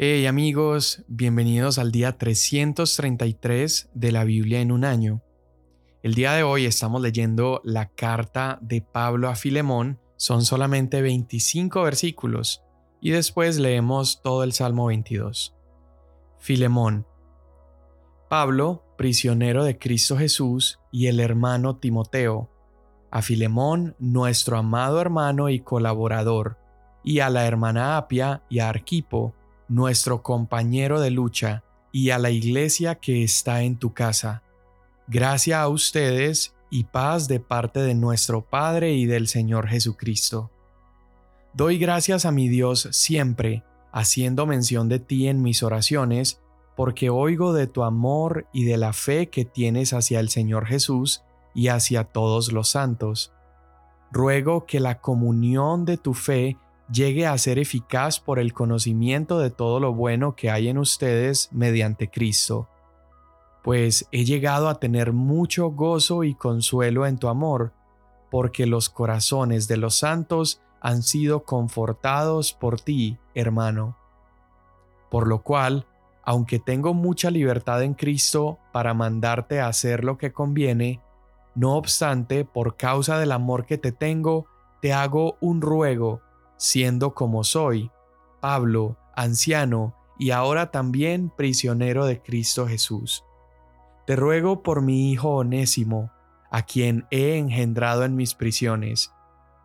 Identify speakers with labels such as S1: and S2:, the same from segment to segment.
S1: Hey amigos, bienvenidos al día 333 de la Biblia en un año. El día de hoy estamos leyendo la carta de Pablo a Filemón, son solamente 25 versículos, y después leemos todo el Salmo 22. Filemón. Pablo, prisionero de Cristo Jesús, y el hermano Timoteo. A Filemón, nuestro amado hermano y colaborador, y a la hermana Apia y a Arquipo, nuestro compañero de lucha, y a la iglesia que está en tu casa. Gracia a ustedes y paz de parte de nuestro Padre y del Señor Jesucristo. Doy gracias a mi Dios siempre, haciendo mención de ti en mis oraciones, porque oigo de tu amor y de la fe que tienes hacia el Señor Jesús y hacia todos los santos. Ruego que la comunión de tu fe llegue a ser eficaz por el conocimiento de todo lo bueno que hay en ustedes mediante Cristo. Pues he llegado a tener mucho gozo y consuelo en tu amor, porque los corazones de los santos han sido confortados por ti, hermano. Por lo cual, aunque tengo mucha libertad en Cristo para mandarte a hacer lo que conviene, no obstante, por causa del amor que te tengo, te hago un ruego siendo como soy, Pablo, anciano y ahora también prisionero de Cristo Jesús. Te ruego por mi hijo onésimo, a quien he engendrado en mis prisiones,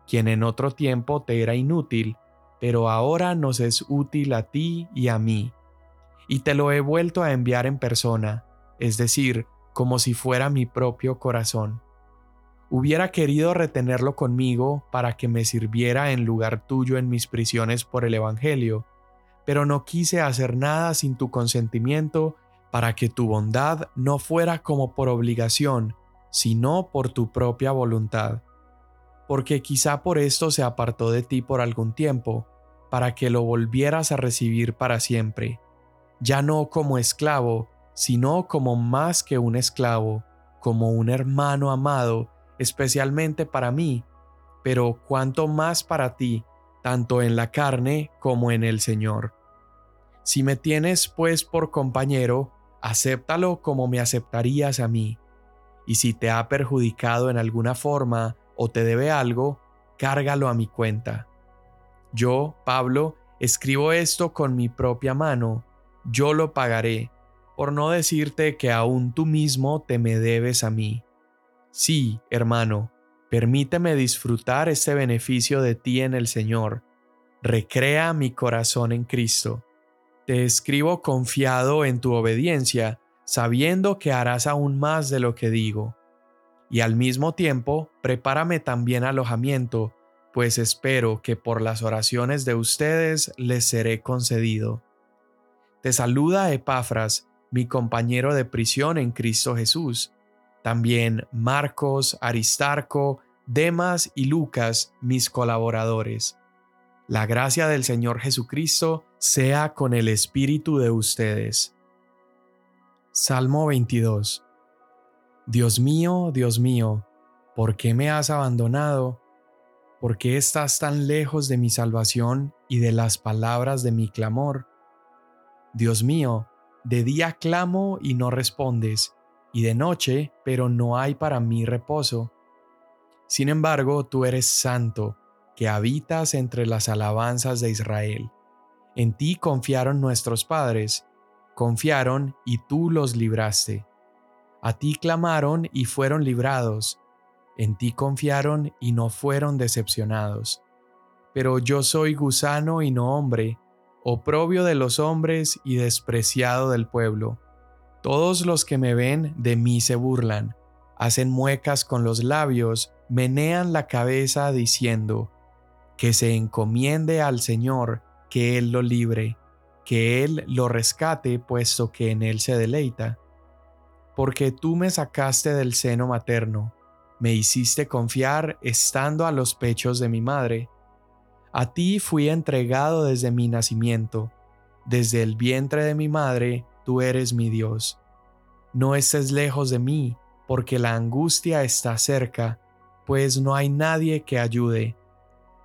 S1: quien en otro tiempo te era inútil, pero ahora nos es útil a ti y a mí. Y te lo he vuelto a enviar en persona, es decir, como si fuera mi propio corazón. Hubiera querido retenerlo conmigo para que me sirviera en lugar tuyo en mis prisiones por el Evangelio, pero no quise hacer nada sin tu consentimiento para que tu bondad no fuera como por obligación, sino por tu propia voluntad. Porque quizá por esto se apartó de ti por algún tiempo, para que lo volvieras a recibir para siempre, ya no como esclavo, sino como más que un esclavo, como un hermano amado, especialmente para mí, pero cuanto más para ti, tanto en la carne como en el Señor. Si me tienes pues por compañero, acéptalo como me aceptarías a mí, y si te ha perjudicado en alguna forma o te debe algo, cárgalo a mi cuenta. Yo, Pablo, escribo esto con mi propia mano, yo lo pagaré, por no decirte que aún tú mismo te me debes a mí. Sí, hermano, permíteme disfrutar este beneficio de ti en el Señor. Recrea mi corazón en Cristo. Te escribo confiado en tu obediencia, sabiendo que harás aún más de lo que digo. Y al mismo tiempo, prepárame también alojamiento, pues espero que por las oraciones de ustedes les seré concedido. Te saluda Epafras, mi compañero de prisión en Cristo Jesús también Marcos, Aristarco, Demas y Lucas, mis colaboradores. La gracia del Señor Jesucristo sea con el espíritu de ustedes. Salmo 22 Dios mío, Dios mío, ¿por qué me has abandonado? ¿Por qué estás tan lejos de mi salvación y de las palabras de mi clamor? Dios mío, de día clamo y no respondes y de noche, pero no hay para mí reposo. Sin embargo, tú eres santo, que habitas entre las alabanzas de Israel. En ti confiaron nuestros padres, confiaron y tú los libraste. A ti clamaron y fueron librados, en ti confiaron y no fueron decepcionados. Pero yo soy gusano y no hombre, oprobio de los hombres y despreciado del pueblo. Todos los que me ven de mí se burlan, hacen muecas con los labios, menean la cabeza diciendo, que se encomiende al Señor, que Él lo libre, que Él lo rescate, puesto que en Él se deleita. Porque tú me sacaste del seno materno, me hiciste confiar estando a los pechos de mi madre. A ti fui entregado desde mi nacimiento, desde el vientre de mi madre tú eres mi Dios. No estés lejos de mí, porque la angustia está cerca, pues no hay nadie que ayude.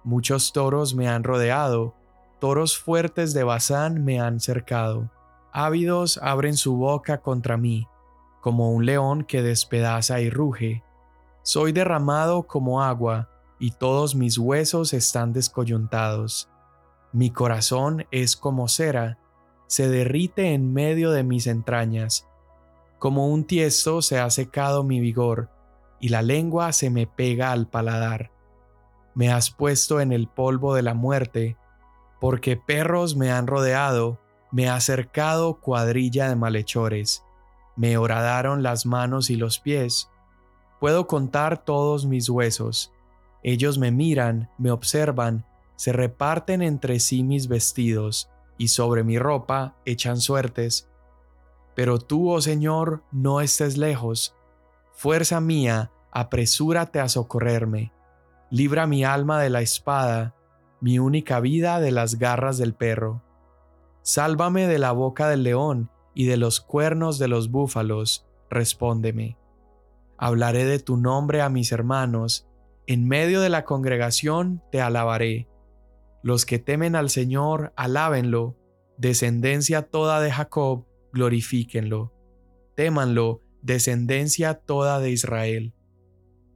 S1: Muchos toros me han rodeado, toros fuertes de Bazán me han cercado. Ávidos abren su boca contra mí, como un león que despedaza y ruge. Soy derramado como agua, y todos mis huesos están descoyuntados. Mi corazón es como cera, se derrite en medio de mis entrañas. Como un tiesto se ha secado mi vigor, y la lengua se me pega al paladar. Me has puesto en el polvo de la muerte, porque perros me han rodeado, me ha cercado cuadrilla de malhechores, me horadaron las manos y los pies. Puedo contar todos mis huesos. Ellos me miran, me observan, se reparten entre sí mis vestidos, y sobre mi ropa echan suertes. Pero tú, oh Señor, no estés lejos. Fuerza mía, apresúrate a socorrerme. Libra mi alma de la espada, mi única vida de las garras del perro. Sálvame de la boca del león y de los cuernos de los búfalos, respóndeme. Hablaré de tu nombre a mis hermanos, en medio de la congregación te alabaré. Los que temen al Señor, alábenlo, descendencia toda de Jacob, glorifíquenlo. Témanlo, descendencia toda de Israel.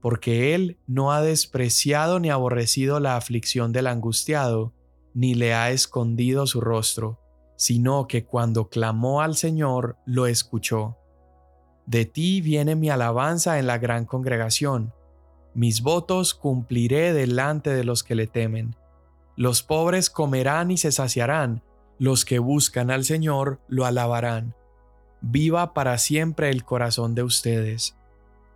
S1: Porque Él no ha despreciado ni aborrecido la aflicción del angustiado, ni le ha escondido su rostro, sino que cuando clamó al Señor, lo escuchó. De ti viene mi alabanza en la gran congregación. Mis votos cumpliré delante de los que le temen. Los pobres comerán y se saciarán, los que buscan al Señor lo alabarán. Viva para siempre el corazón de ustedes.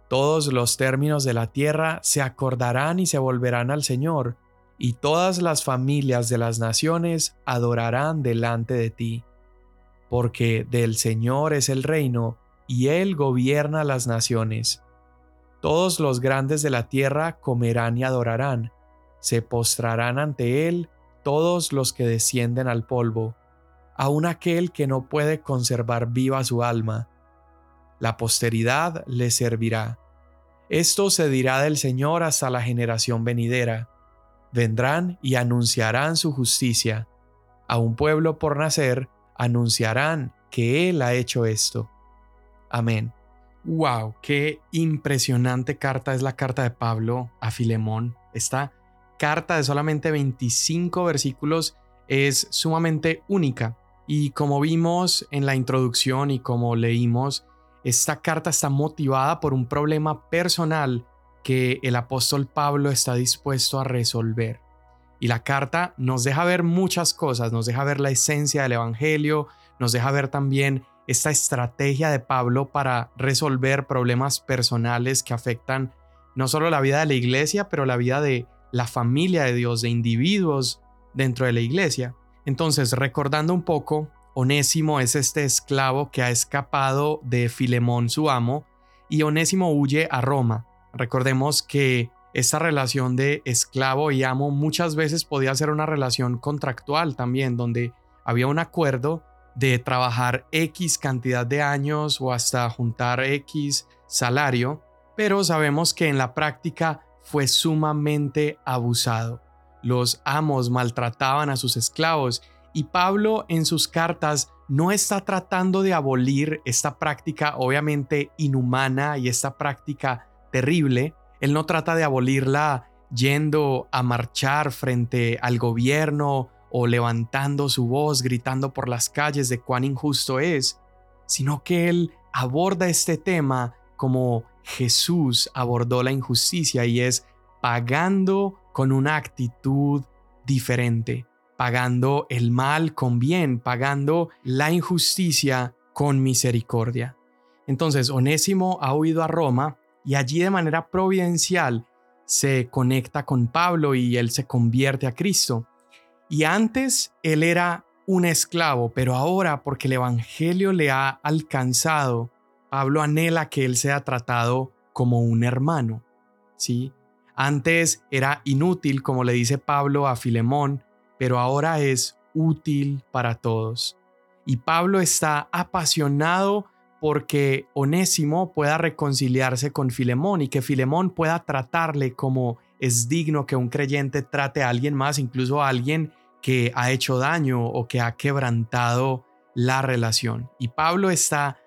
S1: Todos los términos de la tierra se acordarán y se volverán al Señor, y todas las familias de las naciones adorarán delante de ti. Porque del Señor es el reino, y Él gobierna las naciones. Todos los grandes de la tierra comerán y adorarán se postrarán ante él todos los que descienden al polvo, aun aquel que no puede conservar viva su alma. La posteridad le servirá. Esto se dirá del Señor hasta la generación venidera. Vendrán y anunciarán su justicia. A un pueblo por nacer anunciarán que Él ha hecho esto. Amén. ¡Wow! ¡Qué impresionante carta es la carta de Pablo a Filemón! Está carta de solamente 25 versículos es sumamente única. Y como vimos en la introducción y como leímos, esta carta está motivada por un problema personal que el apóstol Pablo está dispuesto a resolver. Y la carta nos deja ver muchas cosas, nos deja ver la esencia del Evangelio, nos deja ver también esta estrategia de Pablo para resolver problemas personales que afectan no solo la vida de la iglesia, pero la vida de la familia de Dios, de individuos dentro de la iglesia. Entonces, recordando un poco, Onésimo es este esclavo que ha escapado de Filemón, su amo, y Onésimo huye a Roma. Recordemos que esta relación de esclavo y amo muchas veces podía ser una relación contractual también, donde había un acuerdo de trabajar X cantidad de años o hasta juntar X salario, pero sabemos que en la práctica fue sumamente abusado. Los amos maltrataban a sus esclavos y Pablo en sus cartas no está tratando de abolir esta práctica obviamente inhumana y esta práctica terrible. Él no trata de abolirla yendo a marchar frente al gobierno o levantando su voz gritando por las calles de cuán injusto es, sino que él aborda este tema como Jesús abordó la injusticia y es pagando con una actitud diferente, pagando el mal con bien, pagando la injusticia con misericordia. Entonces, Onésimo ha huido a Roma y allí de manera providencial se conecta con Pablo y él se convierte a Cristo. Y antes él era un esclavo, pero ahora porque el Evangelio le ha alcanzado, Pablo anhela que él sea tratado como un hermano. ¿sí? Antes era inútil, como le dice Pablo a Filemón, pero ahora es útil para todos. Y Pablo está apasionado porque Onésimo pueda reconciliarse con Filemón y que Filemón pueda tratarle como es digno que un creyente trate a alguien más, incluso a alguien que ha hecho daño o que ha quebrantado la relación. Y Pablo está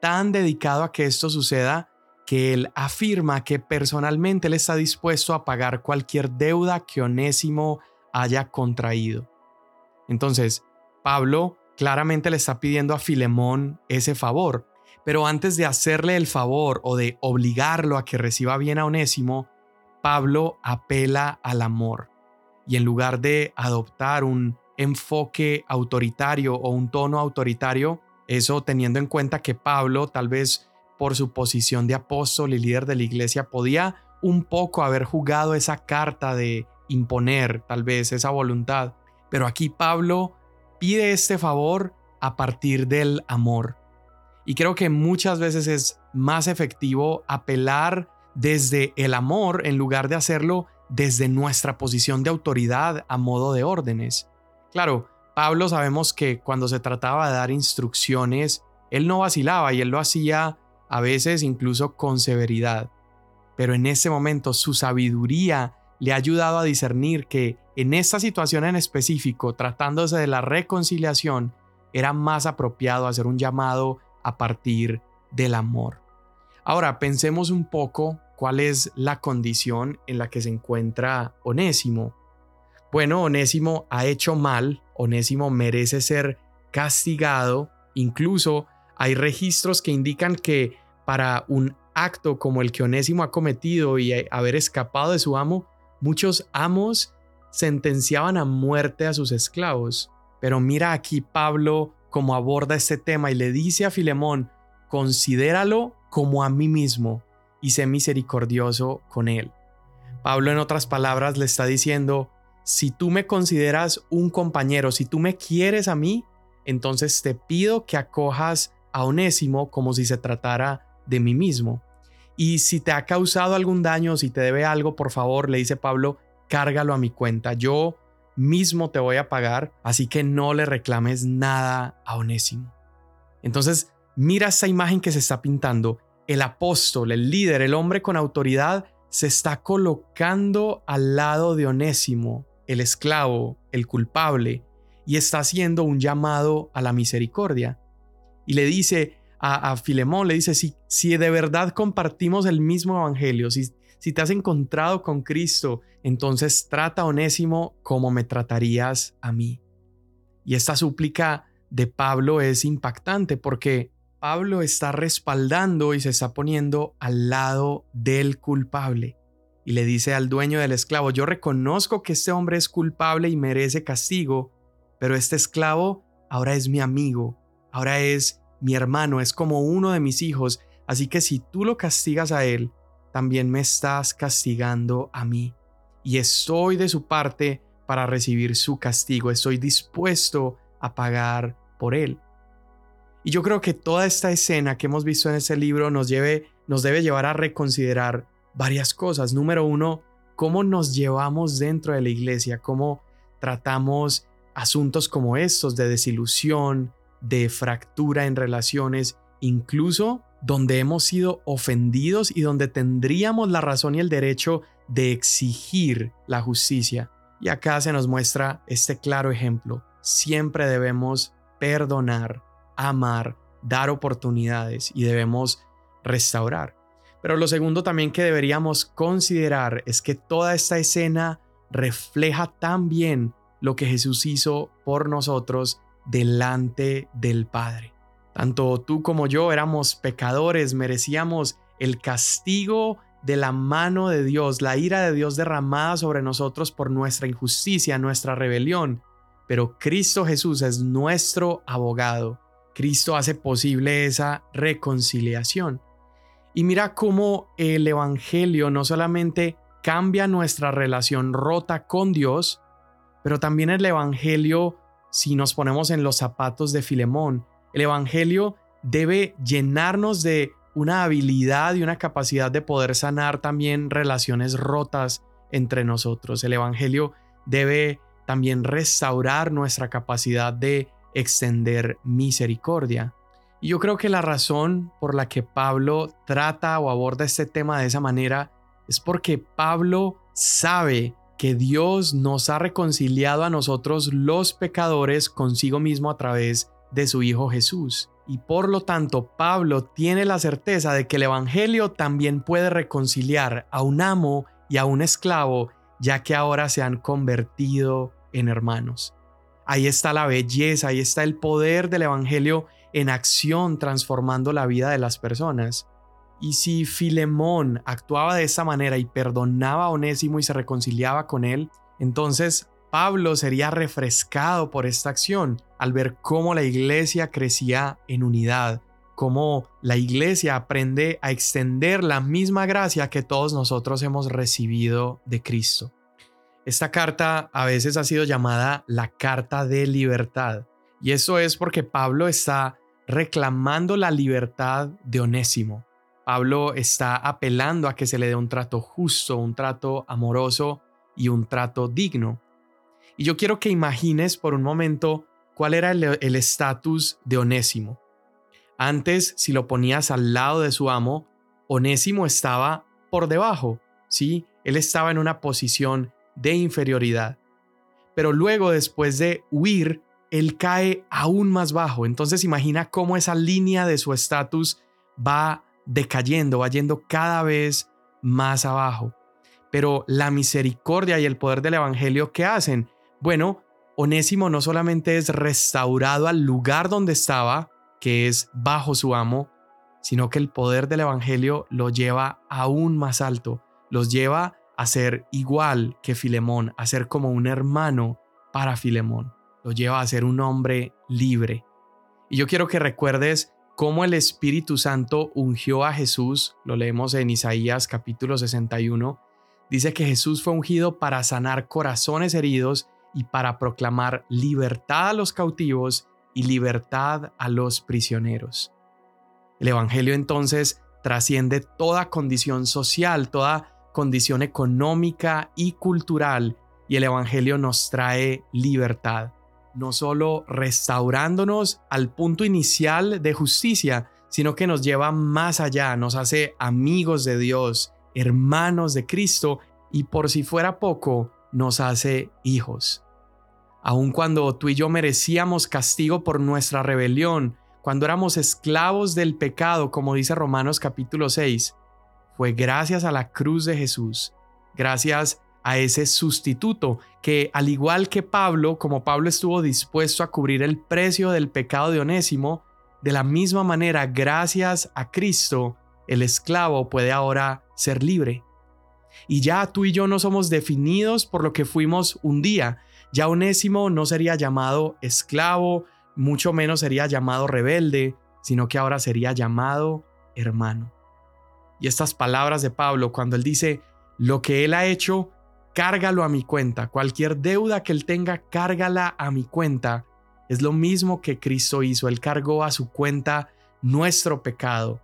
S1: tan dedicado a que esto suceda que él afirma que personalmente él está dispuesto a pagar cualquier deuda que Onésimo haya contraído. Entonces, Pablo claramente le está pidiendo a Filemón ese favor, pero antes de hacerle el favor o de obligarlo a que reciba bien a Onésimo, Pablo apela al amor. Y en lugar de adoptar un enfoque autoritario o un tono autoritario, eso teniendo en cuenta que Pablo tal vez por su posición de apóstol y líder de la iglesia, podía un poco haber jugado esa carta de imponer tal vez esa voluntad. Pero aquí Pablo pide este favor a partir del amor. Y creo que muchas veces es más efectivo apelar desde el amor en lugar de hacerlo desde nuestra posición de autoridad a modo de órdenes. Claro, Pablo sabemos que cuando se trataba de dar instrucciones, él no vacilaba y él lo hacía a veces incluso con severidad. Pero en ese momento su sabiduría le ha ayudado a discernir que en esta situación en específico, tratándose de la reconciliación, era más apropiado hacer un llamado a partir del amor. Ahora pensemos un poco cuál es la condición en la que se encuentra Onésimo. Bueno, Onésimo ha hecho mal, Onésimo merece ser castigado, incluso hay registros que indican que para un acto como el que Onésimo ha cometido y haber escapado de su amo, muchos amos sentenciaban a muerte a sus esclavos. Pero mira aquí Pablo cómo aborda este tema y le dice a Filemón, considéralo como a mí mismo y sé misericordioso con él. Pablo en otras palabras le está diciendo, si tú me consideras un compañero, si tú me quieres a mí, entonces te pido que acojas a Onésimo como si se tratara de mí mismo. Y si te ha causado algún daño, si te debe algo, por favor, le dice Pablo, cárgalo a mi cuenta. Yo mismo te voy a pagar, así que no le reclames nada a Onésimo. Entonces, mira esa imagen que se está pintando. El apóstol, el líder, el hombre con autoridad, se está colocando al lado de Onésimo, el esclavo, el culpable, y está haciendo un llamado a la misericordia y le dice a, Filemón, le dice, si, si de verdad compartimos el mismo evangelio, si, si te has encontrado con Cristo, entonces trata a Onésimo como me tratarías a mí. Y esta súplica de Pablo es impactante porque Pablo está respaldando y se está poniendo al lado del culpable. Y le dice al dueño del esclavo, yo reconozco que este hombre es culpable y merece castigo, pero este esclavo ahora es mi amigo, ahora es mi hermano, es como uno de mis hijos, así que si tú lo castigas a él, también me estás castigando a mí. Y estoy de su parte para recibir su castigo, estoy dispuesto a pagar por él. Y yo creo que toda esta escena que hemos visto en ese libro nos, lleve, nos debe llevar a reconsiderar varias cosas. Número uno, cómo nos llevamos dentro de la iglesia, cómo tratamos asuntos como estos de desilusión, de fractura en relaciones, incluso donde hemos sido ofendidos y donde tendríamos la razón y el derecho de exigir la justicia. Y acá se nos muestra este claro ejemplo. Siempre debemos perdonar, amar, dar oportunidades y debemos restaurar. Pero lo segundo también que deberíamos considerar es que toda esta escena refleja también lo que Jesús hizo por nosotros delante del Padre. Tanto tú como yo éramos pecadores, merecíamos el castigo de la mano de Dios, la ira de Dios derramada sobre nosotros por nuestra injusticia, nuestra rebelión. Pero Cristo Jesús es nuestro abogado. Cristo hace posible esa reconciliación. Y mira cómo el Evangelio no solamente cambia nuestra relación rota con Dios, pero también el Evangelio si nos ponemos en los zapatos de Filemón. El Evangelio debe llenarnos de una habilidad y una capacidad de poder sanar también relaciones rotas entre nosotros. El Evangelio debe también restaurar nuestra capacidad de extender misericordia. Y yo creo que la razón por la que Pablo trata o aborda este tema de esa manera es porque Pablo sabe que Dios nos ha reconciliado a nosotros los pecadores consigo mismo a través de su Hijo Jesús. Y por lo tanto, Pablo tiene la certeza de que el Evangelio también puede reconciliar a un amo y a un esclavo, ya que ahora se han convertido en hermanos. Ahí está la belleza, ahí está el poder del Evangelio en acción transformando la vida de las personas. Y si Filemón actuaba de esa manera y perdonaba a Onésimo y se reconciliaba con él, entonces Pablo sería refrescado por esta acción al ver cómo la iglesia crecía en unidad, cómo la iglesia aprende a extender la misma gracia que todos nosotros hemos recibido de Cristo. Esta carta a veces ha sido llamada la carta de libertad, y eso es porque Pablo está reclamando la libertad de Onésimo. Pablo está apelando a que se le dé un trato justo, un trato amoroso y un trato digno. Y yo quiero que imagines por un momento cuál era el estatus de Onésimo. Antes, si lo ponías al lado de su amo, Onésimo estaba por debajo, ¿sí? Él estaba en una posición de inferioridad. Pero luego, después de huir, él cae aún más bajo. Entonces imagina cómo esa línea de su estatus va decayendo, va yendo cada vez más abajo. Pero la misericordia y el poder del Evangelio, ¿qué hacen? Bueno, Onésimo no solamente es restaurado al lugar donde estaba, que es bajo su amo, sino que el poder del Evangelio lo lleva aún más alto, los lleva a ser igual que Filemón, a ser como un hermano para Filemón, lo lleva a ser un hombre libre. Y yo quiero que recuerdes cómo el Espíritu Santo ungió a Jesús, lo leemos en Isaías capítulo 61, dice que Jesús fue ungido para sanar corazones heridos y para proclamar libertad a los cautivos y libertad a los prisioneros. El Evangelio entonces trasciende toda condición social, toda condición económica y cultural, y el Evangelio nos trae libertad no solo restaurándonos al punto inicial de justicia, sino que nos lleva más allá, nos hace amigos de Dios, hermanos de Cristo y por si fuera poco, nos hace hijos. Aun cuando tú y yo merecíamos castigo por nuestra rebelión, cuando éramos esclavos del pecado, como dice Romanos capítulo 6, fue gracias a la cruz de Jesús, gracias a ese sustituto que al igual que Pablo, como Pablo estuvo dispuesto a cubrir el precio del pecado de Onésimo, de la misma manera, gracias a Cristo, el esclavo puede ahora ser libre. Y ya tú y yo no somos definidos por lo que fuimos un día. Ya Onésimo no sería llamado esclavo, mucho menos sería llamado rebelde, sino que ahora sería llamado hermano. Y estas palabras de Pablo, cuando él dice, lo que él ha hecho, cárgalo a mi cuenta. Cualquier deuda que él tenga, cárgala a mi cuenta. Es lo mismo que Cristo hizo. Él cargó a su cuenta nuestro pecado.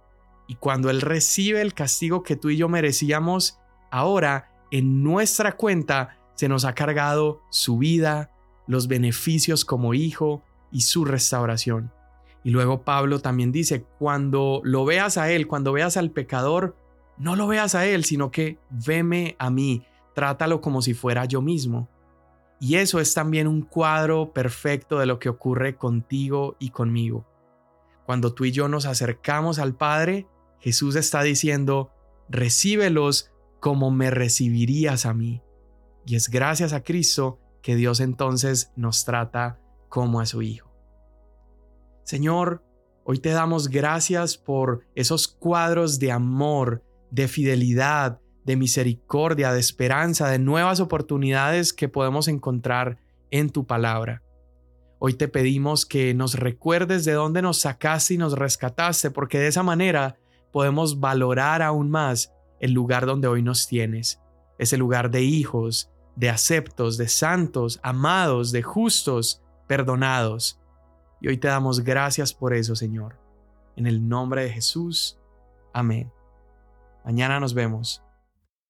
S1: Y cuando Él recibe el castigo que tú y yo merecíamos, ahora en nuestra cuenta se nos ha cargado su vida, los beneficios como hijo y su restauración. Y luego Pablo también dice, cuando lo veas a Él, cuando veas al pecador, no lo veas a Él, sino que veme a mí trátalo como si fuera yo mismo. Y eso es también un cuadro perfecto de lo que ocurre contigo y conmigo. Cuando tú y yo nos acercamos al Padre, Jesús está diciendo, recíbelos como me recibirías a mí. Y es gracias a Cristo que Dios entonces nos trata como a su Hijo. Señor, hoy te damos gracias por esos cuadros de amor, de fidelidad, de misericordia, de esperanza, de nuevas oportunidades que podemos encontrar en tu palabra. Hoy te pedimos que nos recuerdes de dónde nos sacaste y nos rescataste, porque de esa manera podemos valorar aún más el lugar donde hoy nos tienes, ese lugar de hijos, de aceptos, de santos, amados, de justos, perdonados. Y hoy te damos gracias por eso, Señor. En el nombre de Jesús. Amén. Mañana nos vemos.